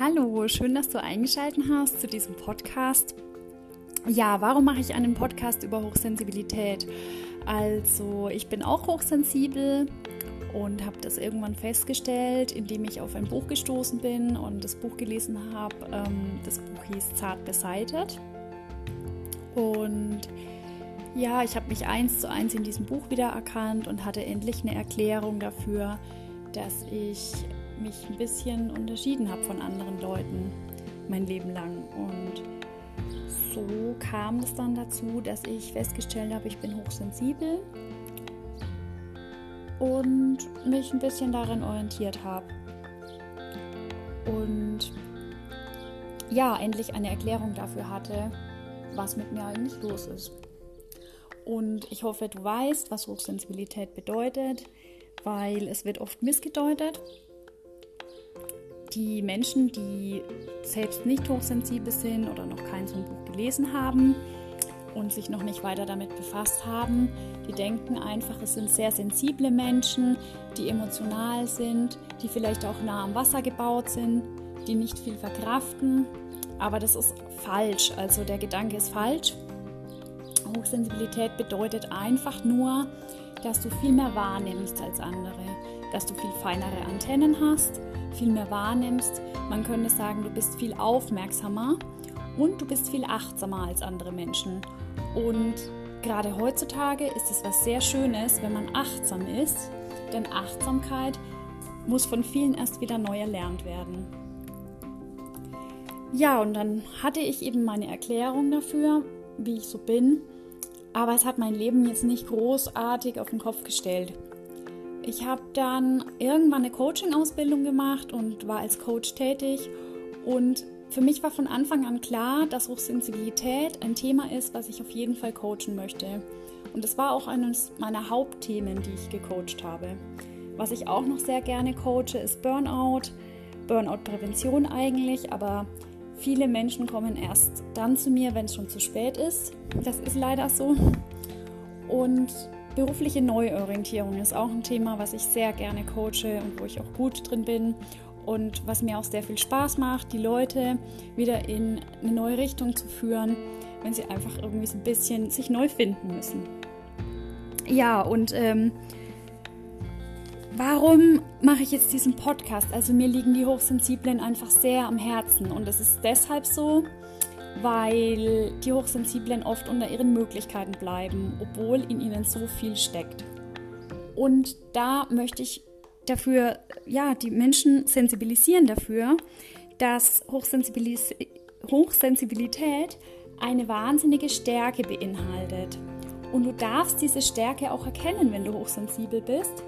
Hallo, schön, dass du eingeschaltet hast zu diesem Podcast. Ja, warum mache ich einen Podcast über Hochsensibilität? Also, ich bin auch hochsensibel und habe das irgendwann festgestellt, indem ich auf ein Buch gestoßen bin und das Buch gelesen habe. Ähm, das Buch hieß Zart beseitet. Und ja, ich habe mich eins zu eins in diesem Buch wiedererkannt und hatte endlich eine Erklärung dafür, dass ich mich ein bisschen unterschieden habe von anderen Leuten mein Leben lang. Und so kam es dann dazu, dass ich festgestellt habe, ich bin hochsensibel und mich ein bisschen darin orientiert habe. Und ja, endlich eine Erklärung dafür hatte, was mit mir eigentlich los ist. Und ich hoffe, du weißt, was Hochsensibilität bedeutet, weil es wird oft missgedeutet die Menschen, die selbst nicht hochsensibel sind oder noch kein so ein Buch gelesen haben und sich noch nicht weiter damit befasst haben, die denken einfach, es sind sehr sensible Menschen, die emotional sind, die vielleicht auch nah am Wasser gebaut sind, die nicht viel verkraften. Aber das ist falsch. Also der Gedanke ist falsch. Hochsensibilität bedeutet einfach nur, dass du viel mehr wahrnimmst als andere, dass du viel feinere Antennen hast, viel mehr wahrnimmst. Man könnte sagen, du bist viel aufmerksamer und du bist viel achtsamer als andere Menschen. Und gerade heutzutage ist es was sehr Schönes, wenn man achtsam ist, denn Achtsamkeit muss von vielen erst wieder neu erlernt werden. Ja, und dann hatte ich eben meine Erklärung dafür, wie ich so bin, aber es hat mein Leben jetzt nicht großartig auf den Kopf gestellt. Ich habe dann irgendwann eine Coaching-Ausbildung gemacht und war als Coach tätig. Und für mich war von Anfang an klar, dass Hochsensibilität ein Thema ist, was ich auf jeden Fall coachen möchte. Und es war auch eines meiner Hauptthemen, die ich gecoacht habe. Was ich auch noch sehr gerne coache, ist Burnout. Burnout-Prävention eigentlich, aber viele Menschen kommen erst dann zu mir, wenn es schon zu spät ist. Das ist leider so. Und Berufliche Neuorientierung ist auch ein Thema, was ich sehr gerne coache und wo ich auch gut drin bin und was mir auch sehr viel Spaß macht, die Leute wieder in eine neue Richtung zu führen, wenn sie einfach irgendwie so ein bisschen sich neu finden müssen. Ja, und ähm, warum mache ich jetzt diesen Podcast? Also mir liegen die Hochsensiblen einfach sehr am Herzen und es ist deshalb so, weil die Hochsensiblen oft unter ihren Möglichkeiten bleiben, obwohl in ihnen so viel steckt. Und da möchte ich dafür, ja, die Menschen sensibilisieren dafür, dass Hochsensibilis Hochsensibilität eine wahnsinnige Stärke beinhaltet. Und du darfst diese Stärke auch erkennen, wenn du hochsensibel bist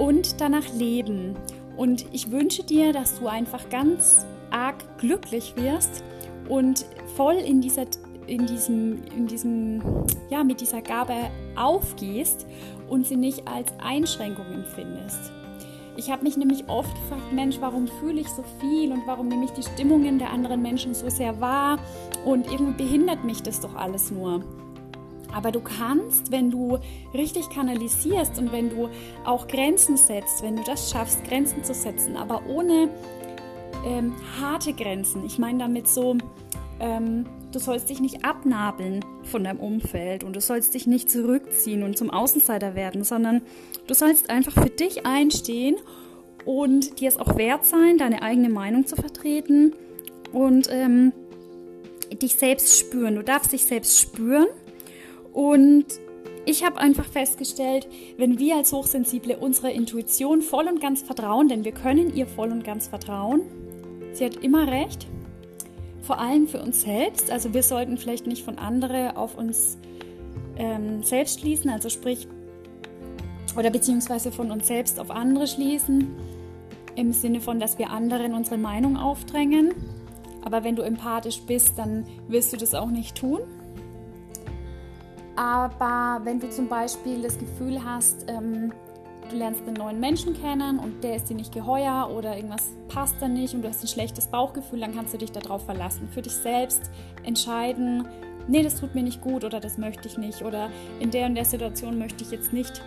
und danach leben. Und ich wünsche dir, dass du einfach ganz arg glücklich wirst, und voll in dieser in diesem, in diesem, ja, mit dieser Gabe aufgehst und sie nicht als Einschränkung empfindest. Ich habe mich nämlich oft gefragt, Mensch, warum fühle ich so viel und warum nehme ich die Stimmungen der anderen Menschen so sehr wahr und irgendwie behindert mich das doch alles nur. Aber du kannst, wenn du richtig kanalisierst und wenn du auch Grenzen setzt, wenn du das schaffst, Grenzen zu setzen, aber ohne ähm, harte Grenzen. Ich meine damit so, ähm, du sollst dich nicht abnabeln von deinem Umfeld und du sollst dich nicht zurückziehen und zum Außenseiter werden, sondern du sollst einfach für dich einstehen und dir es auch wert sein, deine eigene Meinung zu vertreten und ähm, dich selbst spüren. Du darfst dich selbst spüren und ich habe einfach festgestellt, wenn wir als Hochsensible unserer Intuition voll und ganz vertrauen, denn wir können ihr voll und ganz vertrauen, Sie hat immer recht, vor allem für uns selbst. Also wir sollten vielleicht nicht von anderen auf uns ähm, selbst schließen, also sprich, oder beziehungsweise von uns selbst auf andere schließen, im Sinne von, dass wir anderen unsere Meinung aufdrängen. Aber wenn du empathisch bist, dann wirst du das auch nicht tun. Aber wenn du zum Beispiel das Gefühl hast, ähm, du lernst einen neuen Menschen kennen und der ist dir nicht geheuer oder irgendwas passt da nicht und du hast ein schlechtes Bauchgefühl, dann kannst du dich darauf verlassen. Für dich selbst entscheiden, nee, das tut mir nicht gut oder das möchte ich nicht oder in der und der Situation möchte ich jetzt nicht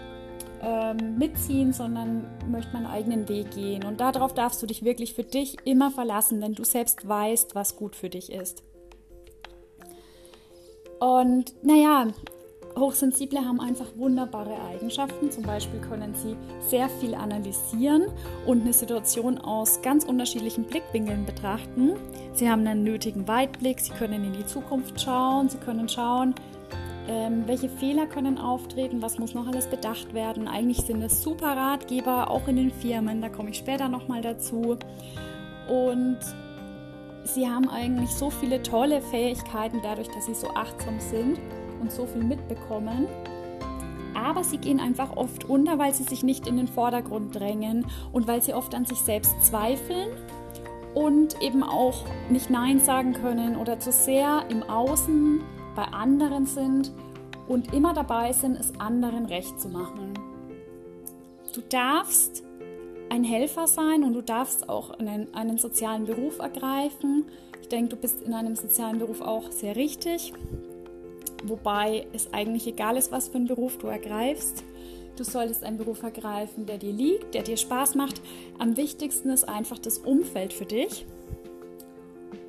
ähm, mitziehen, sondern möchte meinen eigenen Weg gehen. Und darauf darfst du dich wirklich für dich immer verlassen, wenn du selbst weißt, was gut für dich ist. Und naja, Hochsensible haben einfach wunderbare Eigenschaften. Zum Beispiel können sie sehr viel analysieren und eine Situation aus ganz unterschiedlichen Blickwinkeln betrachten. Sie haben einen nötigen Weitblick, sie können in die Zukunft schauen, sie können schauen, ähm, welche Fehler können auftreten, was muss noch alles bedacht werden. Eigentlich sind es super Ratgeber, auch in den Firmen, da komme ich später nochmal dazu. Und sie haben eigentlich so viele tolle Fähigkeiten dadurch, dass sie so achtsam sind und so viel mitbekommen. Aber sie gehen einfach oft unter, weil sie sich nicht in den Vordergrund drängen und weil sie oft an sich selbst zweifeln und eben auch nicht Nein sagen können oder zu sehr im Außen bei anderen sind und immer dabei sind, es anderen recht zu machen. Du darfst ein Helfer sein und du darfst auch einen, einen sozialen Beruf ergreifen. Ich denke, du bist in einem sozialen Beruf auch sehr richtig, wobei es eigentlich egal ist, was für einen Beruf du ergreifst. Du solltest einen Beruf ergreifen, der dir liegt, der dir Spaß macht. Am wichtigsten ist einfach das Umfeld für dich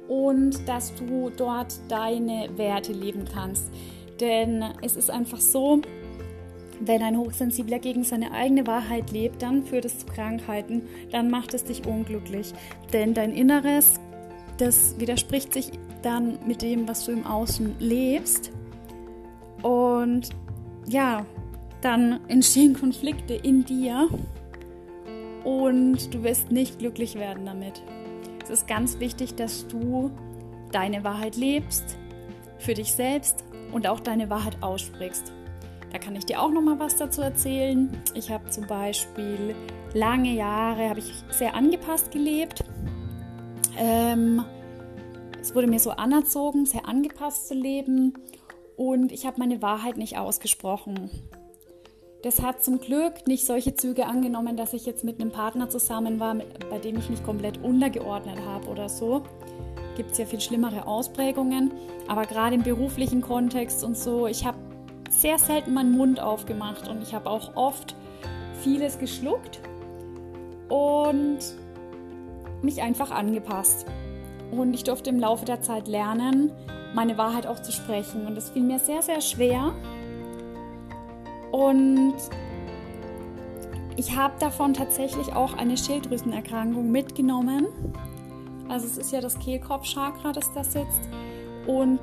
und dass du dort deine Werte leben kannst. Denn es ist einfach so, wenn ein Hochsensibler gegen seine eigene Wahrheit lebt, dann führt es zu Krankheiten, dann macht es dich unglücklich. Denn dein Inneres, das widerspricht sich dann mit dem, was du im Außen lebst. Und ja, dann entstehen Konflikte in dir und du wirst nicht glücklich werden damit. Es ist ganz wichtig, dass du deine Wahrheit lebst, für dich selbst und auch deine Wahrheit aussprichst. Da kann ich dir auch noch mal was dazu erzählen. Ich habe zum Beispiel lange Jahre habe ich sehr angepasst gelebt. Ähm, es wurde mir so anerzogen, sehr angepasst zu leben und ich habe meine Wahrheit nicht ausgesprochen. Das hat zum Glück nicht solche Züge angenommen, dass ich jetzt mit einem Partner zusammen war, bei dem ich mich komplett untergeordnet habe oder so. Gibt es ja viel schlimmere Ausprägungen, aber gerade im beruflichen Kontext und so, ich habe sehr selten meinen Mund aufgemacht und ich habe auch oft vieles geschluckt und mich einfach angepasst. Und ich durfte im Laufe der Zeit lernen, meine Wahrheit auch zu sprechen. Und es fiel mir sehr, sehr schwer, und ich habe davon tatsächlich auch eine Schilddrüsenerkrankung mitgenommen. Also es ist ja das Kehlkopfchakra, das da sitzt. Und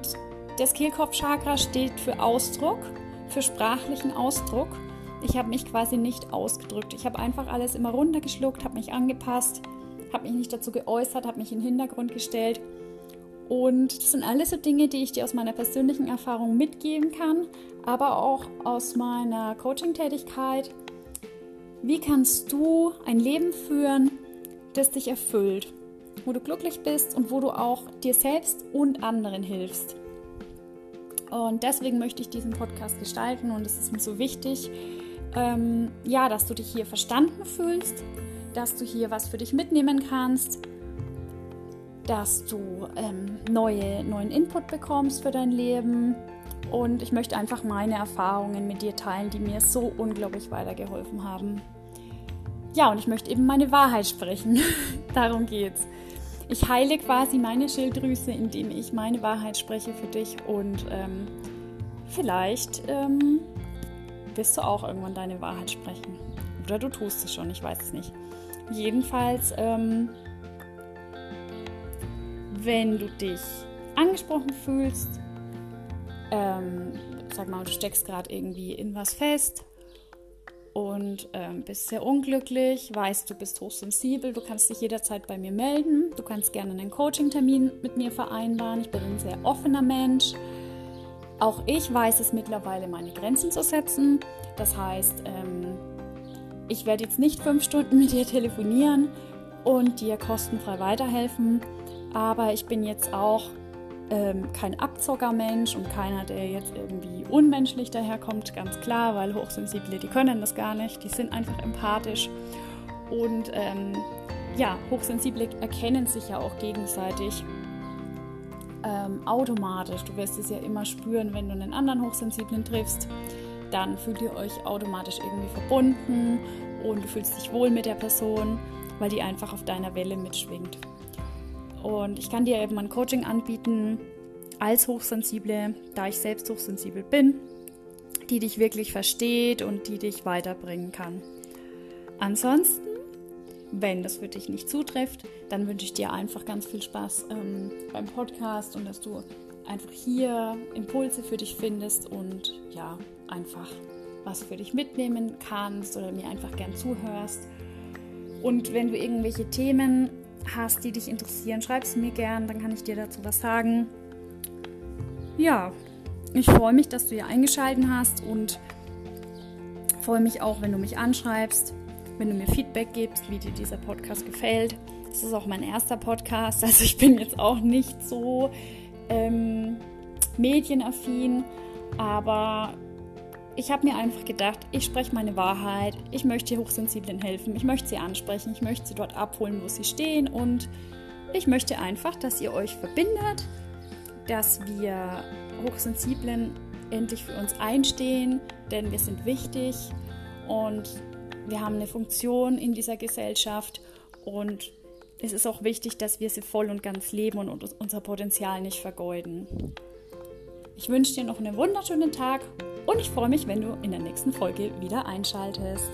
das Kehlkopfchakra steht für Ausdruck, für sprachlichen Ausdruck. Ich habe mich quasi nicht ausgedrückt. Ich habe einfach alles immer runtergeschluckt, habe mich angepasst, habe mich nicht dazu geäußert, habe mich in den Hintergrund gestellt und das sind alles so Dinge, die ich dir aus meiner persönlichen Erfahrung mitgeben kann, aber auch aus meiner Coaching-Tätigkeit. Wie kannst du ein Leben führen, das dich erfüllt, wo du glücklich bist und wo du auch dir selbst und anderen hilfst? Und deswegen möchte ich diesen Podcast gestalten und es ist mir so wichtig, ähm, ja, dass du dich hier verstanden fühlst, dass du hier was für dich mitnehmen kannst dass du ähm, neue, neuen Input bekommst für dein Leben. Und ich möchte einfach meine Erfahrungen mit dir teilen, die mir so unglaublich weitergeholfen haben. Ja, und ich möchte eben meine Wahrheit sprechen. Darum geht's. Ich heile quasi meine Schilddrüse, indem ich meine Wahrheit spreche für dich und ähm, vielleicht ähm, wirst du auch irgendwann deine Wahrheit sprechen. Oder du tust es schon, ich weiß es nicht. Jedenfalls ähm, wenn du dich angesprochen fühlst, ähm, sag mal, du steckst gerade irgendwie in was fest und ähm, bist sehr unglücklich, weißt, du bist hochsensibel, du kannst dich jederzeit bei mir melden, du kannst gerne einen Coaching-Termin mit mir vereinbaren. Ich bin ein sehr offener Mensch. Auch ich weiß es mittlerweile, meine Grenzen zu setzen. Das heißt, ähm, ich werde jetzt nicht fünf Stunden mit dir telefonieren und dir kostenfrei weiterhelfen. Aber ich bin jetzt auch ähm, kein Abzockermensch und keiner, der jetzt irgendwie unmenschlich daherkommt, ganz klar, weil Hochsensible, die können das gar nicht, die sind einfach empathisch. Und ähm, ja, Hochsensible erkennen sich ja auch gegenseitig ähm, automatisch. Du wirst es ja immer spüren, wenn du einen anderen Hochsensiblen triffst. Dann fühlt ihr euch automatisch irgendwie verbunden und du fühlst dich wohl mit der Person, weil die einfach auf deiner Welle mitschwingt. Und ich kann dir eben ein Coaching anbieten als Hochsensible, da ich selbst hochsensibel bin, die dich wirklich versteht und die dich weiterbringen kann. Ansonsten, wenn das für dich nicht zutrifft, dann wünsche ich dir einfach ganz viel Spaß ähm, beim Podcast und dass du einfach hier Impulse für dich findest und ja, einfach was für dich mitnehmen kannst oder mir einfach gern zuhörst. Und wenn du irgendwelche Themen hast, die dich interessieren, schreib es mir gern, dann kann ich dir dazu was sagen. Ja, ich freue mich, dass du hier eingeschaltet hast und freue mich auch, wenn du mich anschreibst, wenn du mir Feedback gibst, wie dir dieser Podcast gefällt. Das ist auch mein erster Podcast, also ich bin jetzt auch nicht so ähm, medienaffin, aber ich habe mir einfach gedacht, ich spreche meine Wahrheit, ich möchte Hochsensiblen helfen, ich möchte sie ansprechen, ich möchte sie dort abholen, wo sie stehen und ich möchte einfach, dass ihr euch verbindet, dass wir Hochsensiblen endlich für uns einstehen, denn wir sind wichtig und wir haben eine Funktion in dieser Gesellschaft und es ist auch wichtig, dass wir sie voll und ganz leben und unser Potenzial nicht vergeuden. Ich wünsche dir noch einen wunderschönen Tag und ich freue mich, wenn du in der nächsten Folge wieder einschaltest.